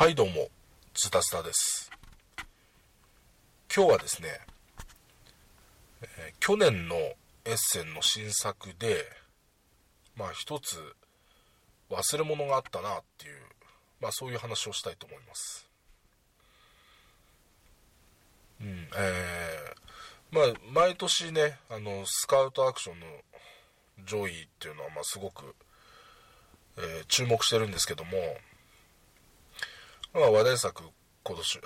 はいどうも、ズタスタです。今日はですね、えー、去年のエッセンの新作で、まあ一つ忘れ物があったなっていう、まあそういう話をしたいと思います。うん、えー、まあ毎年ね、あの、スカウトアクションの上位っていうのは、まあすごく、えー、注目してるんですけども、まあ話題作今年、え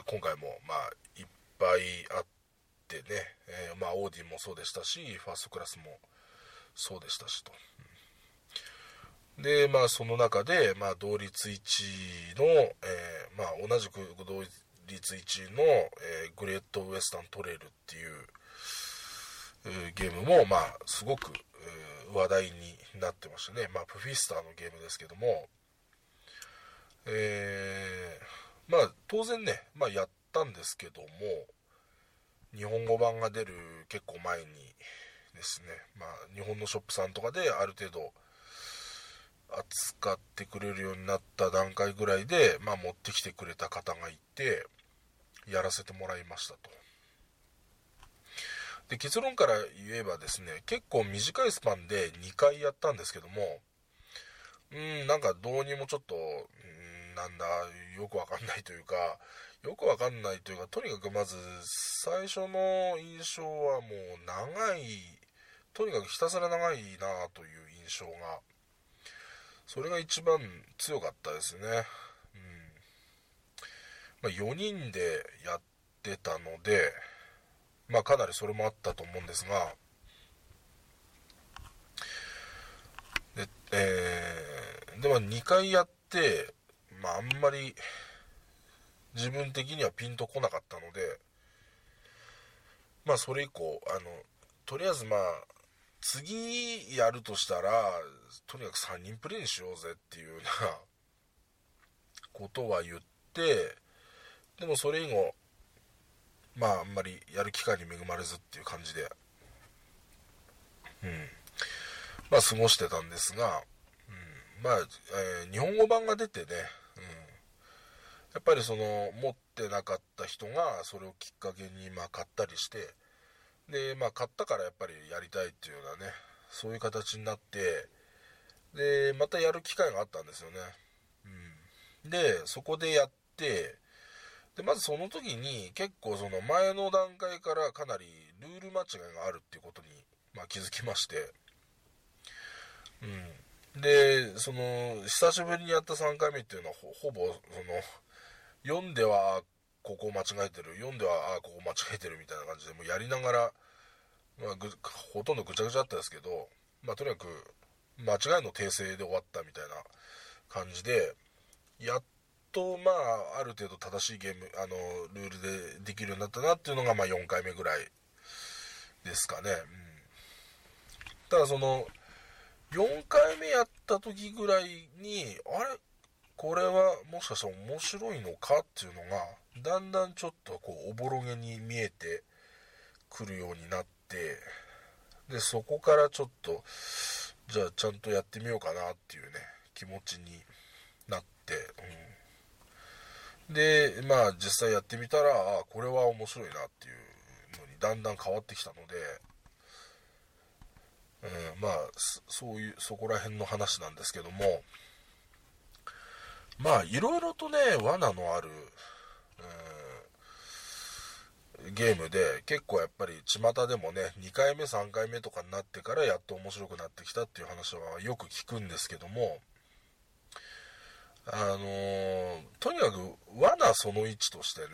ー、今回もまあいっぱいあってね、えー、まあオーディもそうでしたし、ファーストクラスもそうでしたしと。で、まあその中で、まあ同率1位の、えー、まあ同じく同率1位の、えー、グレートウエスタントレイルっていう、えー、ゲームも、まあすごく、えー、話題になってましたね。まあプフィスターのゲームですけども、えー、まあ当然ね、まあやったんですけども、日本語版が出る結構前にですね、まあ日本のショップさんとかである程度扱ってくれるようになった段階ぐらいで、まあ持ってきてくれた方がいて、やらせてもらいましたと。で、結論から言えばですね、結構短いスパンで2回やったんですけども、うん、なんかどうにもちょっと、うんなんだ、よくわかんないというか、よくわかんないというか、とにかくまず、最初の印象はもう長い、とにかくひたすら長いなという印象が、それが一番強かったですね。うん。まあ、4人でやってたので、まあかなりそれもあったと思うんですが、で、えー、でも2回やって、まああんまり自分的にはピンとこなかったので、まあそれ以降、あの、とりあえずまあ、次やるとしたら、とにかく3人プレイにしようぜっていうような ことは言って、でもそれ以後、まああんまりやる機会に恵まれずっていう感じで、うん。まあ、過ごしてたんですが、うん、まあ、えー、日本語版が出てね、やっぱりその、持ってなかった人が、それをきっかけに、まあ、買ったりして、で、まあ、買ったからやっぱりやりたいっていうようなね、そういう形になって、で、またやる機会があったんですよね。うん。で、そこでやって、で、まずその時に結構その前の段階からかなりルール間違いがあるっていうことに、まあ、気づきまして、うん。で、その、久しぶりにやった3回目っていうのはほ、ほぼ、その、読んでは、ここ間違えてる、読んでは、あここ間違えてるみたいな感じで、もうやりながら、まあ、ぐ、ほとんどぐちゃぐちゃだったんですけど、まあ、とにかく、間違いの訂正で終わったみたいな感じで、やっと、まあ、ある程度正しいゲーム、あの、ルールでできるようになったなっていうのが、まあ、4回目ぐらいですかね。うん。ただ、その、4回目やった時ぐらいに、あれ？これはもしかしたら面白いのかっていうのが、だんだんちょっとこう、おぼろげに見えてくるようになって、で、そこからちょっと、じゃあちゃんとやってみようかなっていうね、気持ちになって、うん。で、まあ実際やってみたら、あこれは面白いなっていうのにだんだん変わってきたので、うん、まあ、そういう、そこら辺の話なんですけども、まあ、いろいろとね、罠のある、うん、ゲームで、結構やっぱり巷でもね、2回目、3回目とかになってからやっと面白くなってきたっていう話はよく聞くんですけども、あのー、とにかく罠その1としてね、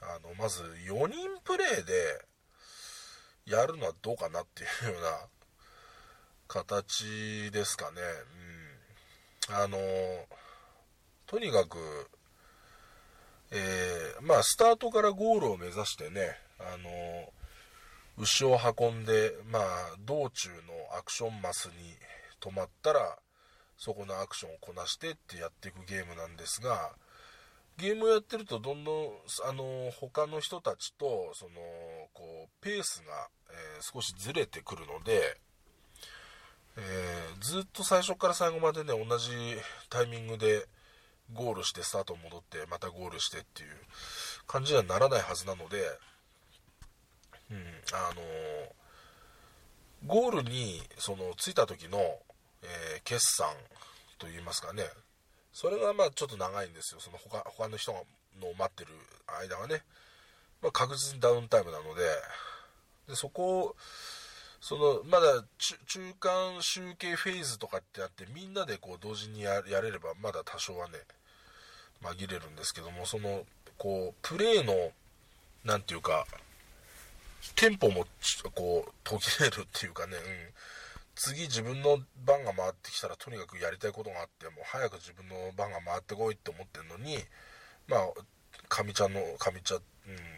あの、まず4人プレイでやるのはどうかなっていうような形ですかね。うん。あの、とにかく、えー、まあ、スタートからゴールを目指してね、あの、牛を運んで、まあ、道中のアクションマスに止まったら、そこのアクションをこなしてってやっていくゲームなんですが、ゲームをやってるとどんどん、あの、他の人たちと、その、こう、ペースが、え、少しずれてくるので、え、ずっと最初から最後までね、同じタイミングでゴールしてスタート戻ってまたゴールしてっていう感じにはならないはずなので、うん、あのゴールにその着いた時の、えー、決算といいますかねそれがまあちょっと長いんですよ。その他他の人がの待ってる間がね、まあ、確実にダウンタイムなのででそこをそのまだ中間集計フェーズとかってあってみんなでこう同時にやれればまだ多少はね紛れるんですけどもそのこうプレーの何て言うかテンポもこう途切れるっていうかね、うん、次自分の番が回ってきたらとにかくやりたいことがあっても早く自分の番が回ってこいって思ってるのにまあ上茶の上茶うん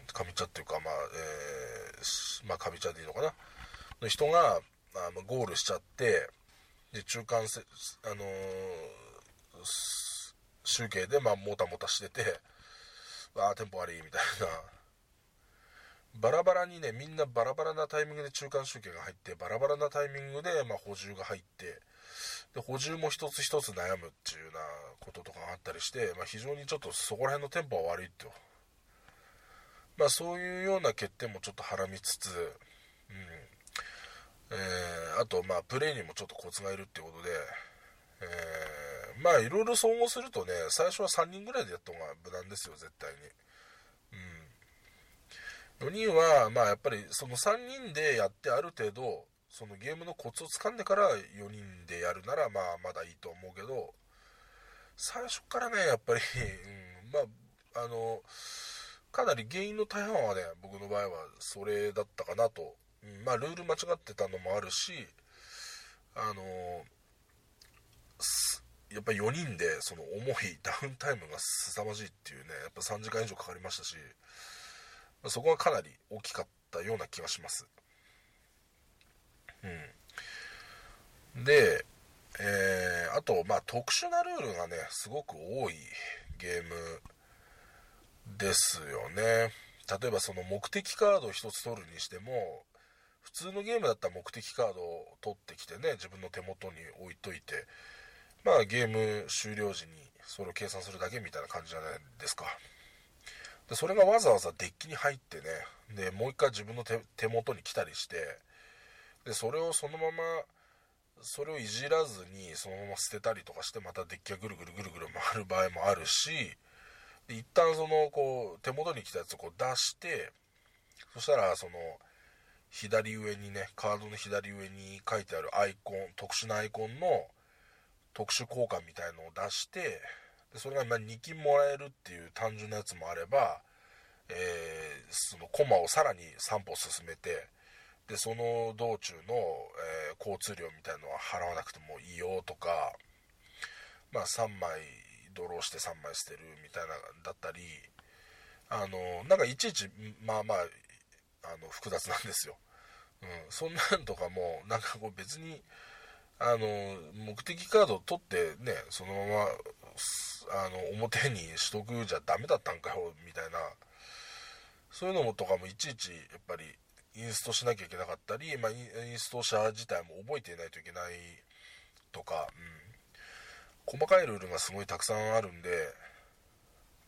上茶っていうかまあ、えー、まあ上茶でいいのかな？の人があのゴールしちゃってで中間せあのー、集計でまあもたもたしててああテンポ悪いみたいな。バラバラにねみんなバラバラなタイミングで中間集計が入ってバラバラなタイミングで、まあ、補充が入ってで補充も一つ一つ悩むっていうようなこととかがあったりして、まあ、非常にちょっとそこら辺のテンポは悪いと、まあ、そういうような欠点もちょっとはらみつつ、うん。えー、あとまあプレーにもちょっとコツがいるってことで、えー、まあいろいろ総合するとね最初は3人ぐらいでやった方が無難ですよ絶対にうん。4人は、まあやっぱりその3人でやってある程度、そのゲームのコツをつかんでから4人でやるなら、まあまだいいと思うけど、最初からね、やっぱり、うん、まあ、あの、かなり原因の大半はね、僕の場合はそれだったかなと。うん、まあルール間違ってたのもあるし、あの、やっぱ4人でその重いダウンタイムが凄まじいっていうね、やっぱ3時間以上かかりましたし、そこはかなり大きかったような気がします。うん。で、えー、あと、まあ、特殊なルールがね、すごく多いゲームですよね。例えばその目的カードを1つ取るにしても、普通のゲームだったら目的カードを取ってきてね、自分の手元に置いといて、まあゲーム終了時にそれを計算するだけみたいな感じじゃないですか。でそれがわざわざデッキに入ってねでもう一回自分の手元に来たりしてでそれをそのままそれをいじらずにそのまま捨てたりとかしてまたデッキがぐるぐるぐるぐる回る場合もあるしで一旦そのこう手元に来たやつをこう出してそしたらその左上にねカードの左上に書いてあるアイコン特殊なアイコンの特殊効果みたいのを出してでそれがま2金もらえるっていう単純なやつもあれば、えー、そのコマをさらに3歩進めてでその道中の、えー、交通量みたいのは払わなくてもいいよとか、まあ、3枚ドローして3枚捨てるみたいなだったりあのなんかいちいちまあまああの複雑なんですよ、うん、そんなんとかもなんかこう別にあの目的カード取ってねそのままあの表にしとくじゃダメだったんかよみたいな。そういうのもとかもいちいちやっぱりインストしなきゃいけなかったり、まあ、インスト者自体も覚えていないといけないとか、うん、細かいルールがすごいたくさんあるんで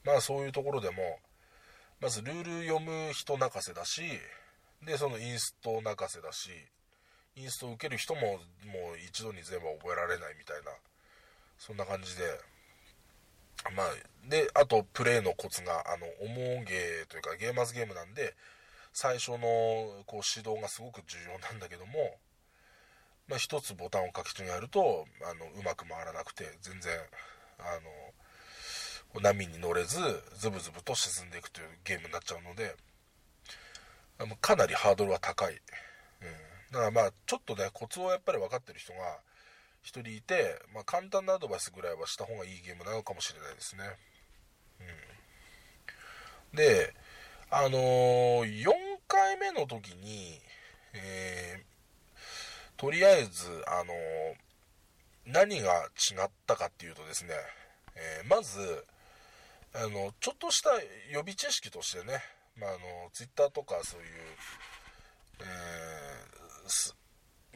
まあそういうところでもまずルール読む人泣かせだしでそのインスト泣かせだしインストを受ける人ももう一度に全部覚えられないみたいなそんな感じでまあ、で、あと、プレイのコツが、あの、重ゲーというか、ゲーマーズゲームなんで、最初の、こう、指導がすごく重要なんだけども、まあ、一つボタンを書き違えると、あの、うまく回らなくて、全然、あの、波に乗れず、ズブズブと沈んでいくというゲームになっちゃうので、かなりハードルは高い。うん。だからまあ、ちょっとね、コツをやっぱり分かってる人が、1人いて、まあ、簡単なアドバイスぐらいはした方がいいゲームなのかもしれないですね。うん、で、あのー、4回目の時に、えー、とりあえず、あのー、何が違ったかっていうとですね、えまず、あの、ちょっとした予備知識としてね、まあ、あの、ツイッターとかそういう、えー、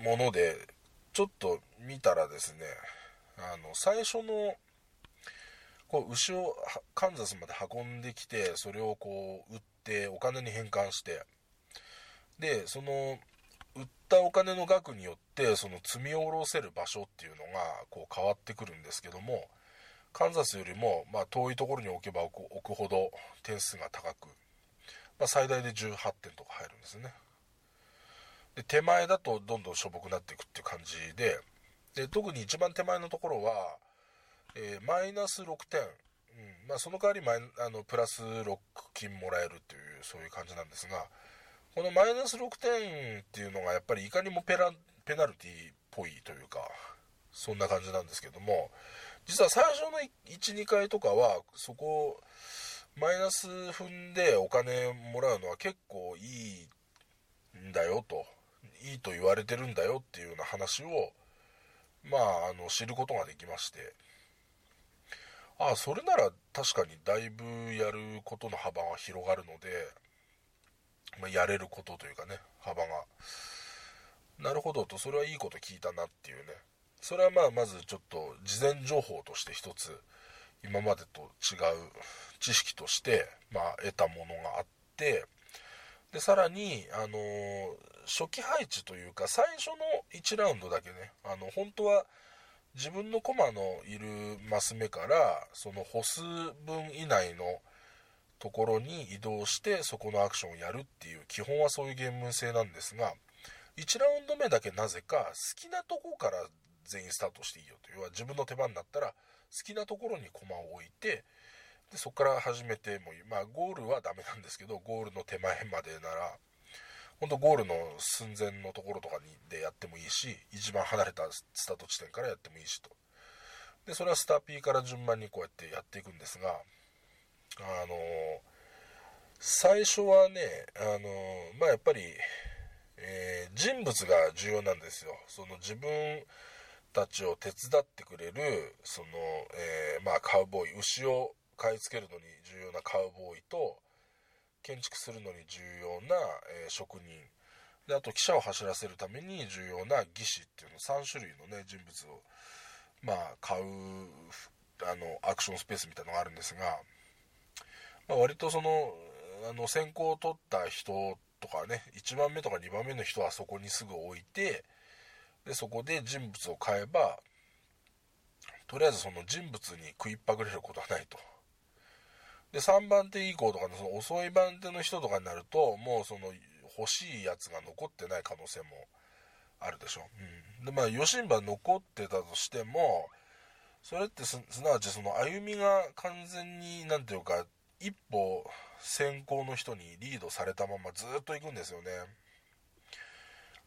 ものでちょっと見たらですね、あの、最初のこう牛をカンザスまで運んできてそれをこう売ってお金に変換してでその売ったお金の額によってその積み下ろせる場所っていうのがこう変わってくるんですけどもカンザスよりもま遠いところに置けば置くほど点数が高く、まあ、最大で18点とか入るんですね。手前だとどんどんしょぼくなっていくっていう感じでで特に一番手前のところは、えー、マイナス6点、うん。まあ、その代わりマイあのプラス6金もらえるっていうそういう感じなんですがこのマイナス6点っていうのがやっぱりいかにもペラペナルティっぽいというかそんな感じなんですけども実は最初の12回とかはそこマイナス踏んでお金もらうのは結構いいんだよと。いいと言われてるんだよっていうような話をまああの知ることができまして。ああそれなら確かにだいぶやることの幅が広がるので、まあ、やれることというかね幅が。なるほどとそれはいいこと聞いたなっていうね。それはまあまずちょっと事前情報として一つ今までと違う知識として、まあ、得たものがあってでさらに、あのー、初期配置というか最初の1ラウンドだけねあの本当は自分の駒のいるマス目からその歩数分以内のところに移動してそこのアクションをやるっていう基本はそういうゲーム性なんですが1ラウンド目だけなぜか好きなとこから全員スタートしていいよと。要は自分の手番になったら好きなところに駒を置いてでそこから始めてもいいまあゴールはダメなんですけどゴールの手前までなら本当ゴールの寸前のところとかにでやってもいいし一番離れたスタート地点からやってもいいしと。でそれはスターピーから順番にこうやってやっていくんですがあの最初はねあのまあやっぱり、えー、人物が重要なんですよ。その自分たちを手伝ってくれるその、えー、まあ、カウボーイ牛を買い付けるのに重要なカウボーイと建築するのに重要な、え、職人であと汽車を走らせるために重要な技師っていうの3種類のね人物をまあ買うあのアクションスペースみたいのがあるんですが、まあ、割とそのあの先行を取った人とかね1番目とか2番目の人はそこにすぐ置いてでそこで人物を買えばとりあえずその人物に食いっぱぐれることはないと。で3番手以降とかのその遅い番手の人とかになるともうその欲しいやつが残ってない可能性もあるでしょ、うん、でまあ余震番残ってたとしてもそれってすなわちその歩みが完全に何ていうか一歩先行の人にリードされたままずっと行くんですよね、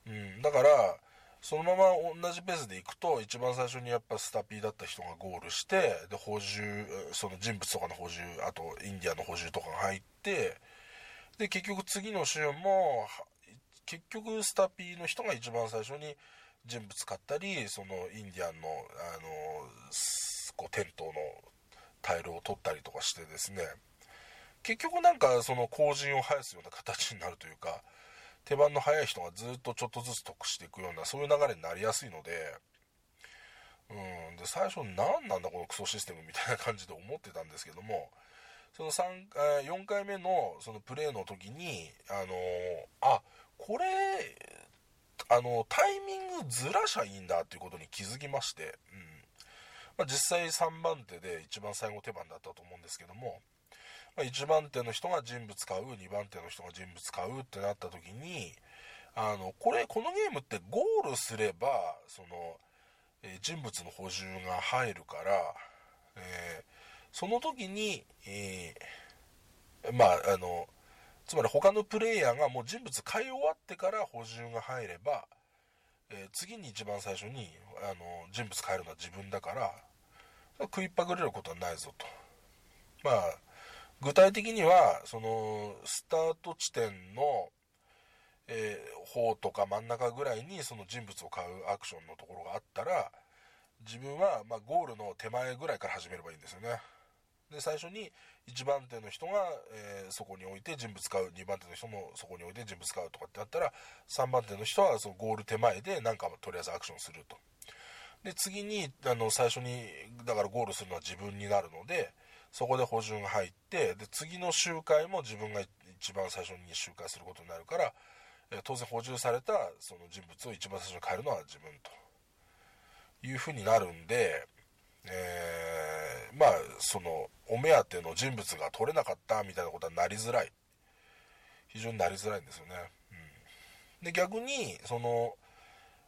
うん、だからそのまま同じペースでいくと一番最初にやっぱスタピーだった人がゴールしてで補充その人物とかの補充あとインディアンの補充とかが入ってで結局次の週も結局スタピーの人が一番最初に人物買ったりそのインディアンのあのこうテントのタイルを取ったりとかしてですね。結局なんかその後陣を生やすような形になるというか手番の早い人がずっとちょっとずつ得していくようなそういう流れになりやすいのでうんで最初何なんだこのクソシステムみたいな感じで思ってたんですけどもその3 4回目のそのプレーの時にあのあこれあのタイミングずらしゃいいんだっていうことに気づきまして、うん。まあ、実際3番手で一番最後手番だったと思うんですけどもまあ、1番手の人が人物買う2番手の人が人物買うってなった時にあのこれこのゲームってゴールすればその、えー、人物の補充が入るから、えー、その時に、えー、まああのつまり他のプレイヤーがもう人物買い終わってから補充が入れば、え次に一番最初にあの人物変えるのは自分だから食いっぱぐれることはないぞと。まあ具体的にはそのスタート地点の、えー、方とか真ん中ぐらいにその人物を買うアクションのところがあったら自分はまゴールの手前ぐらいから始めればいいんですよね。で最初に1番手の人が、えー、そこに置いて人物買う。2番手の人もそこに置いて人物買うとかってあったら3番手の人はそのゴール手前で何かとりあえずアクションすると。で次にあの最初にだからゴールするのは自分になるのでそこで補充が入ってで次の周回も自分が一番最初に周回することになるから、え当然補充されたその人物を一番最初に変えるのは自分というふうになるんで、えー、まあそのお目当ての人物が取れなかったみたいなことはなりづらい。非常になりづらいんですよね、うん、で逆にその、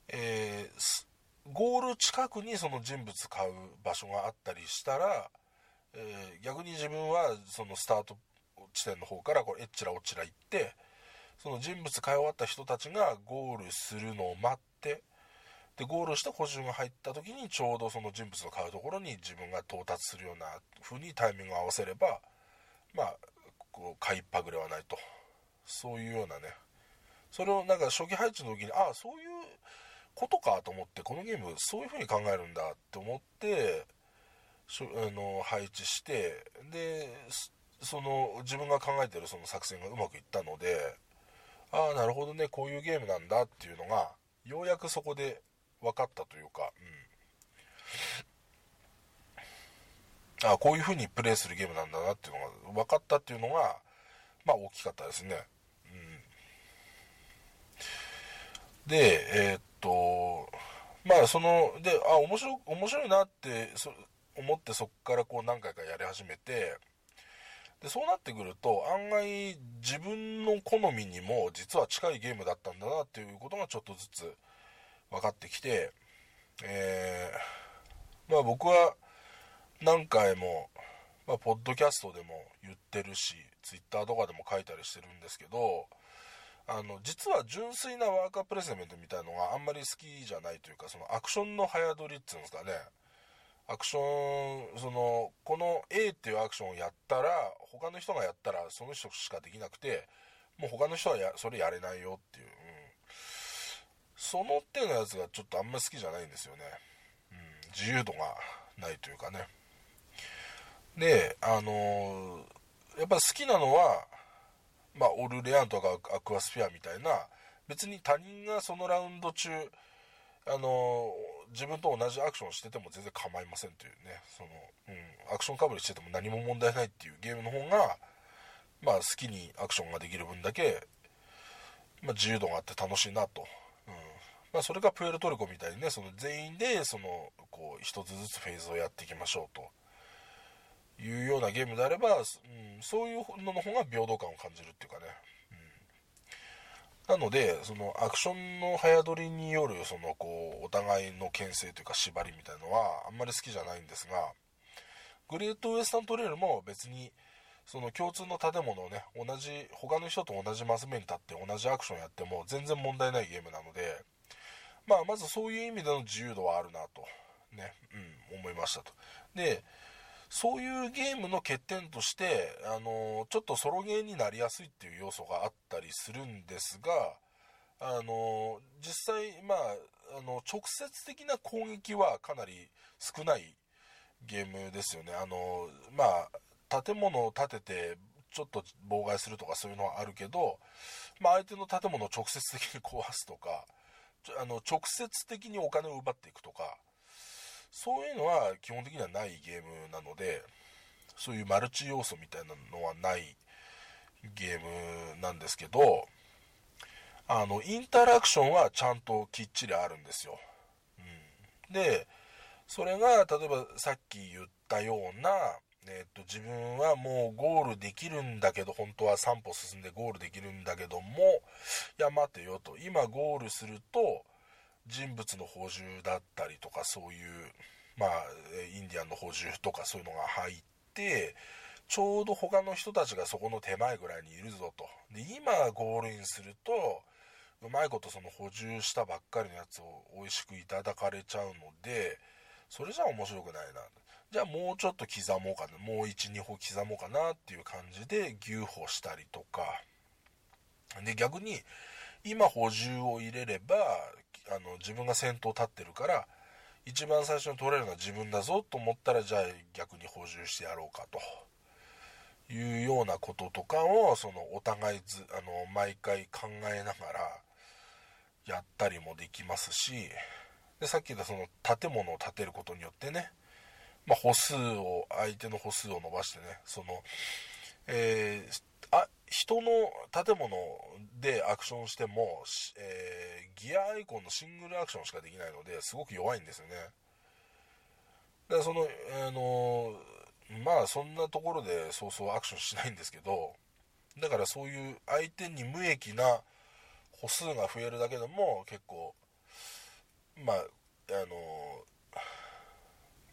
えー、ゴール近くにその人物買う場所があったりしたらえー、逆に自分はそのスタート地点の方からこれえっちらおっちら行ってその人物買い終わった人たちがゴールするのを待ってでゴールして補充が入った時にちょうどその人物の買うところに自分が到達するような風にタイミングを合わせればまあこう買いっぱぐれはないと。そういうようなね。それをなんか初期配置の時にああそういうことかと思ってこのゲームそういう風に考えるんだって思ってあの配置してでその自分が考えてるその作戦がうまくいったのでああなるほどねこういうゲームなんだっていうのがようやくそこで分かったというか、うん、ああこういう風にプレイするゲームなんだなっていうのが分かったっていうのがまあ大きかったですね、うん、でえー、っとまあそのであ面白面白いなって思ってそこからこう何回かやり始めてでそうなってくると案外自分の好みにも実は近いゲームだったんだなっていうことがちょっとずつ分かってきて、えー、まあ僕は何回も、まあ、ポッドキャストでも言ってるしツイッターとかでも書いたりしてるんですけどあの実は純粋なワーカープレゼメントみたいのがあんまり好きじゃないというかそのアクションの早撮りっていうんですかね。アクションそのこの A っていうアクションをやったら他の人がやったらその人しかできなくてもう他の人はやそれやれないよっていう、うん、その手のやつがちょっとあんま好きじゃないんですよね、うん、自由度がないというかね。であのー、やっぱ好きなのはまあオルレアンとかアクアスフィアみたいな別に他人がそのラウンド中あの自分と同じアクションしてても全然構いませんというね。その、うん、アクションかぶりしてても何も問題ないっていうゲームの方が、まあ、好きにアクションができる分だけ、まあ、自由度があって楽しいなと、うん。まあ、それがプエルトリコみたいにねその全員でそのこう一つずつフェーズをやっていきましょうと。いうようなゲームであれば、うん、そういうのの方が平等感を感じるっていうかね。なのでそのアクションの早撮りによるそのこうお互いの牽制というか縛りみたいのはあんまり好きじゃないんですがグレートウエスタントレールも別にその共通の建物をね同じ他の人と同じマス目に立って同じアクションやっても全然問題ないゲームなのでまあまずそういう意味での自由度はあるなとねうん思いましたと。でそういうゲームの欠点として、あのちょっとソロゲーになりやすいっていう要素があったりするんですが、あの実際、まあ、あの直接的な攻撃はかなり少ないゲームですよね。あのまあ、建物を建ててちょっと妨害するとかそういうのはあるけど、まあ、相手の建物を直接的に壊すとかあの直接的にお金を奪っていくとかそういうのは基本的にはないゲームなのでそういうマルチ要素みたいなのはないゲームなんですけどあのインタラクションはちゃんときっちりあるんですよ、うん、でそれが例えばさっき言ったような、えーと、自分はもうゴールできるんだけど本当は3歩進んでゴールできるんだけどもいや待てよと。今ゴールすると人物の補充だったりとかそういうまあインディアンの補充とかそういうのが入ってちょうど他の人たちがそこの手前ぐらいにいるぞと。で今ゴールインするとうまいことその補充したばっかりのやつを美味しくいただかれちゃうのでそれじゃ面白くないな。じゃあもうちょっと刻もうかな。もう12歩刻もうかなっていう感じで牛歩したりとか。で逆に今補充を入れればあの自分が先頭立ってるから一番最初に取れるのは自分だぞと思ったらじゃあ逆に補充してやろうかと。いうようなこととかをそのお互いずあの毎回考えながらやったりもできますしでさっき言ったその建物を建てることによってね、まあ、歩数を相手の歩数を伸ばしてねその、えー、あ人の建物でアクションしても、えー、ギアアイコンのシングルアクションしかできないのですごく弱いんですよね。だからその、あのまあそんなところでそうそうアクションしないんですけどだからそういう相手に無益な歩数が増えるだけでも結構まああの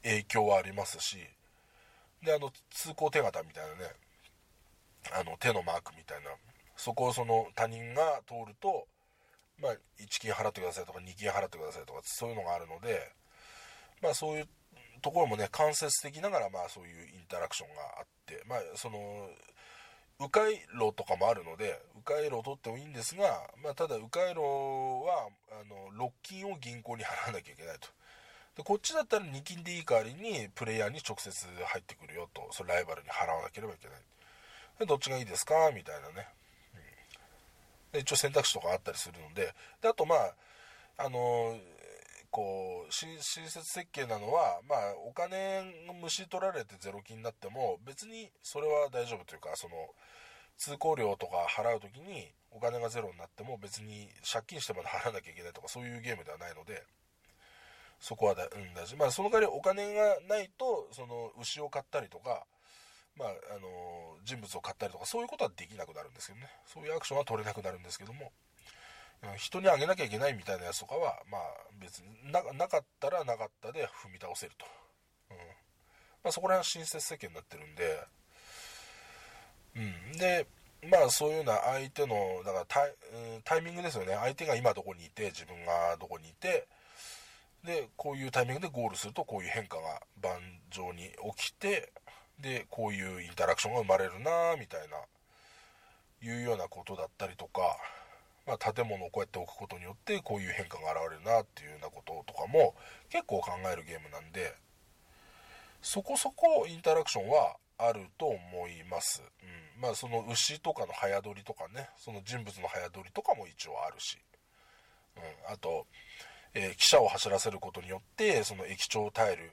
影響はありますしであの通行手形みたいなね。あの手のマークみたいな。そこをその他人が通ると、まあ、1金払ってくださいとか2金払ってくださいとかそういうのがあるので、まあ、そういうところもね間接的ながらまあそういうインタラクションがあって、まあ、その迂回路とかもあるので迂回路を取ってもいいんですが、まあ、ただ迂回路はあの6金を銀行に払わなきゃいけないと。でこっちだったら2金でいい代わりにプレイヤーに直接入ってくるよとそれライバルに払わなければいけない。どっちがいいですか？みたいなね、うん、で一応選択肢とかあったりするので。であとまああのこう親切設計なのは、まあ、お金むし取られてゼロ金になっても別にそれは大丈夫というかその通行料とか払う時にお金がゼロになっても別に借金してまで払わなきゃいけないとかそういうゲームではないのでそこはだ、うん、大事。まあその代わりお金がないとその牛を買ったりとかまあ、あの人物を買ったりとかそういうことはできなくなるんですけどね。そういうアクションは取れなくなるんですけども。人にあげなきゃいけないみたいなやつとかは、まあ、別になかったらなかったで踏み倒せると、うん。まあ、そこら辺は親切設計になってるんで、うん、でまあそういうような相手のだからタイ,、タイミングですよね。相手が今どこにいて自分がどこにいてでこういうタイミングでゴールするとこういう変化が盤上に起きてでこういうインタラクションが生まれるなみたいないうようなことだったりとか、まあ、建物をこうやって置くことによってこういう変化が現れるなっていうようなこととかも結構考えるゲームなんでそこそこインタラクションはあると思います、うん、まあその牛とかの早取りとかねその人物の早取りとかも一応あるし、うん、あと、えー、汽車を走らせることによってその駅長タイル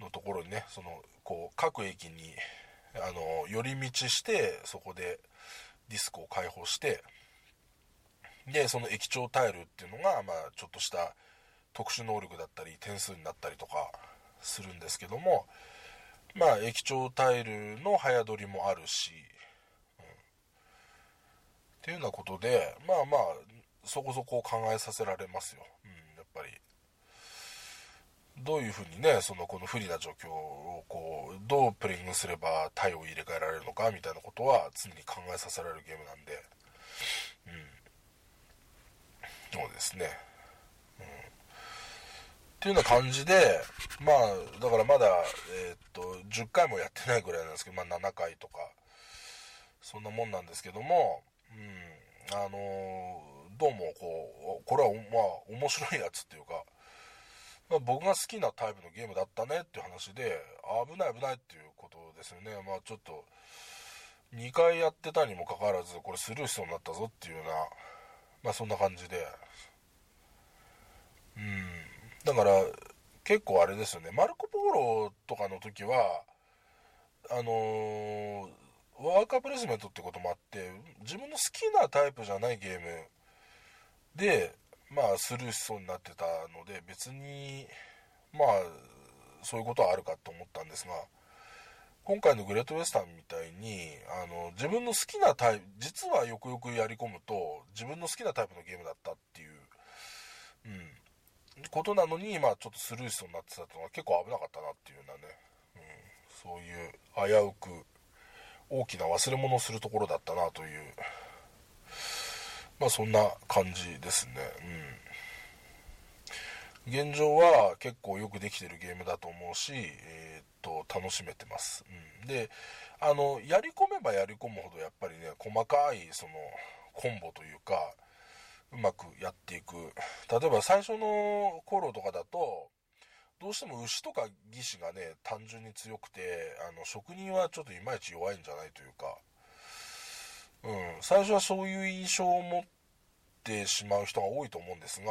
のところにねそのこう各駅にあの寄り道してそこでディスクを開放してでその駅長タイルっていうのが、まあ、ちょっとした特殊能力だったり点数になったりとかするんですけどもまあ駅長タイルの早取りもあるし、うん、っていうようなことでまあまあそこそこ考えさせられますよ、うん、やっぱり。どういうふうにねそのこの不利な状況をこうどうプレイングすれば体を入れ替えられるのかみたいなことは常に考えさせられるゲームなんで。うん。そうですね。うん。っていうような感じでまあだからまだえー、っと10回もやってないぐらいなんですけどまあ7回とかそんなもんなんですけどもうん。あのー、どうもこうこれはまあ面白いやつっていうかまあ、僕が好きなタイプのゲームだったねっていう話で危ない危ないっていうことですよね。まあちょっと2回やってたにもかかわらずこれスルーしそうになったぞっていうようなまあそんな感じで。うん。だから結構あれですよね。マルコ・ポーロとかの時はあのー、ワーカープレスメントってこともあって自分の好きなタイプじゃないゲームでまあスルーしそうになってたので別にまあそういうことはあるかと思ったんですが今回のグレートウェスタンみたいにあの自分の好きなタイプ実はよくよくやり込むと自分の好きなタイプのゲームだったっていう、うん、ことなのにまあちょっとスルーしそうになってたのは結構危なかったなっていうようなね、うん、そういう危うく大きな忘れ物をするところだったなというまあそんな感じですね。うん。現状は結構よくできてるゲームだと思うし、えー、っと、楽しめてます。うん。で、あの、やり込めばやり込むほどやっぱりね、細かいそのコンボというか、うまくやっていく。例えば最初の頃とかだと、どうしても牛とか義士がね、単純に強くて、あの、職人はちょっといまいち弱いんじゃないというか、うん、最初はそういう印象を持ってしまう人が多いと思うんですが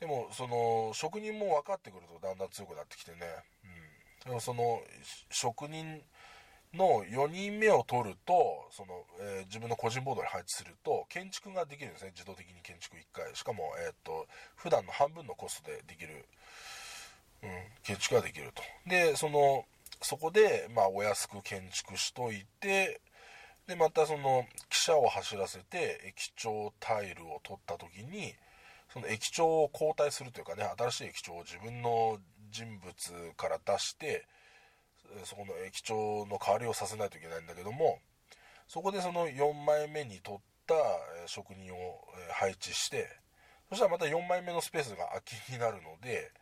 でもその職人も分かってくるとだんだん強くなってきてね、うん、でもその職人の4人目を取るとその、えー、自分の個人ボードに配置すると建築ができるんですね。自動的に建築1回。しかも、えー、っと普段の半分のコストでできる、うん、建築ができると。でそのそこで、まあ、お安く建築しといてでまたその汽車を走らせて駅長タイルを取った時にその駅長を交代するというかね新しい駅長を自分の人物から出してそこの駅長の代わりをさせないといけないんだけどもそこでその4枚目に取った職人を配置してそしたらまた4枚目のスペースが空きになるので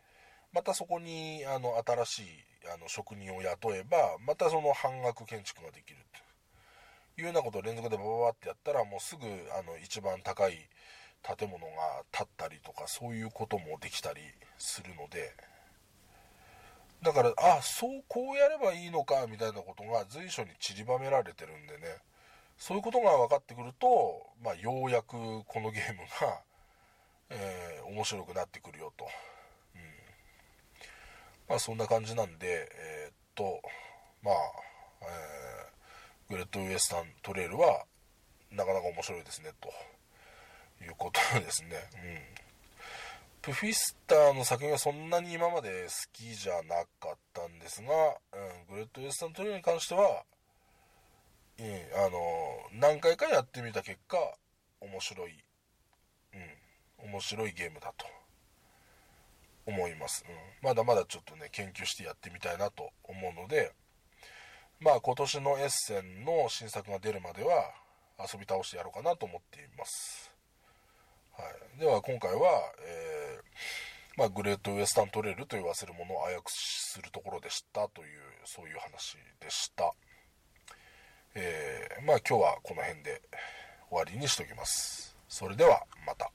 またそこにあの新しいあの職人を雇えばまたその半額建築ができるというようなことを連続でバババってやったらもうすぐあの一番高い建物が建ったりとかそういうこともできたりするので。だからあそうこうやればいいのかみたいなことが随所に散りばめられてるんでね。そういうことが分かってくると、まあ、ようやくこのゲームが、えー、面白くなってくるよと、うん。まあ、そんな感じなんでえー、っとまあ、えー、グレットウエスタントレイルはなかなか面白いですねと。いうことですね。うん。プフィスターの作品はそんなに今まで好きじゃなかったんですが、うん、グレット・ウエスタントリオに関しては、うん、あの何回かやってみた結果面白い、うん、面白いゲームだと。思います、うん、まだまだちょっとね研究してやってみたいなと思うのでまあ今年のエッセンの新作が出るまでは遊び倒してやろうかなと思っています。はい、では今回は、えー、まあ、グレートウエスタントレールと言わせるものをあやくするところでしたというそういう話でした、えー、まあ今日はこの辺で終わりにしておきます。それではまた。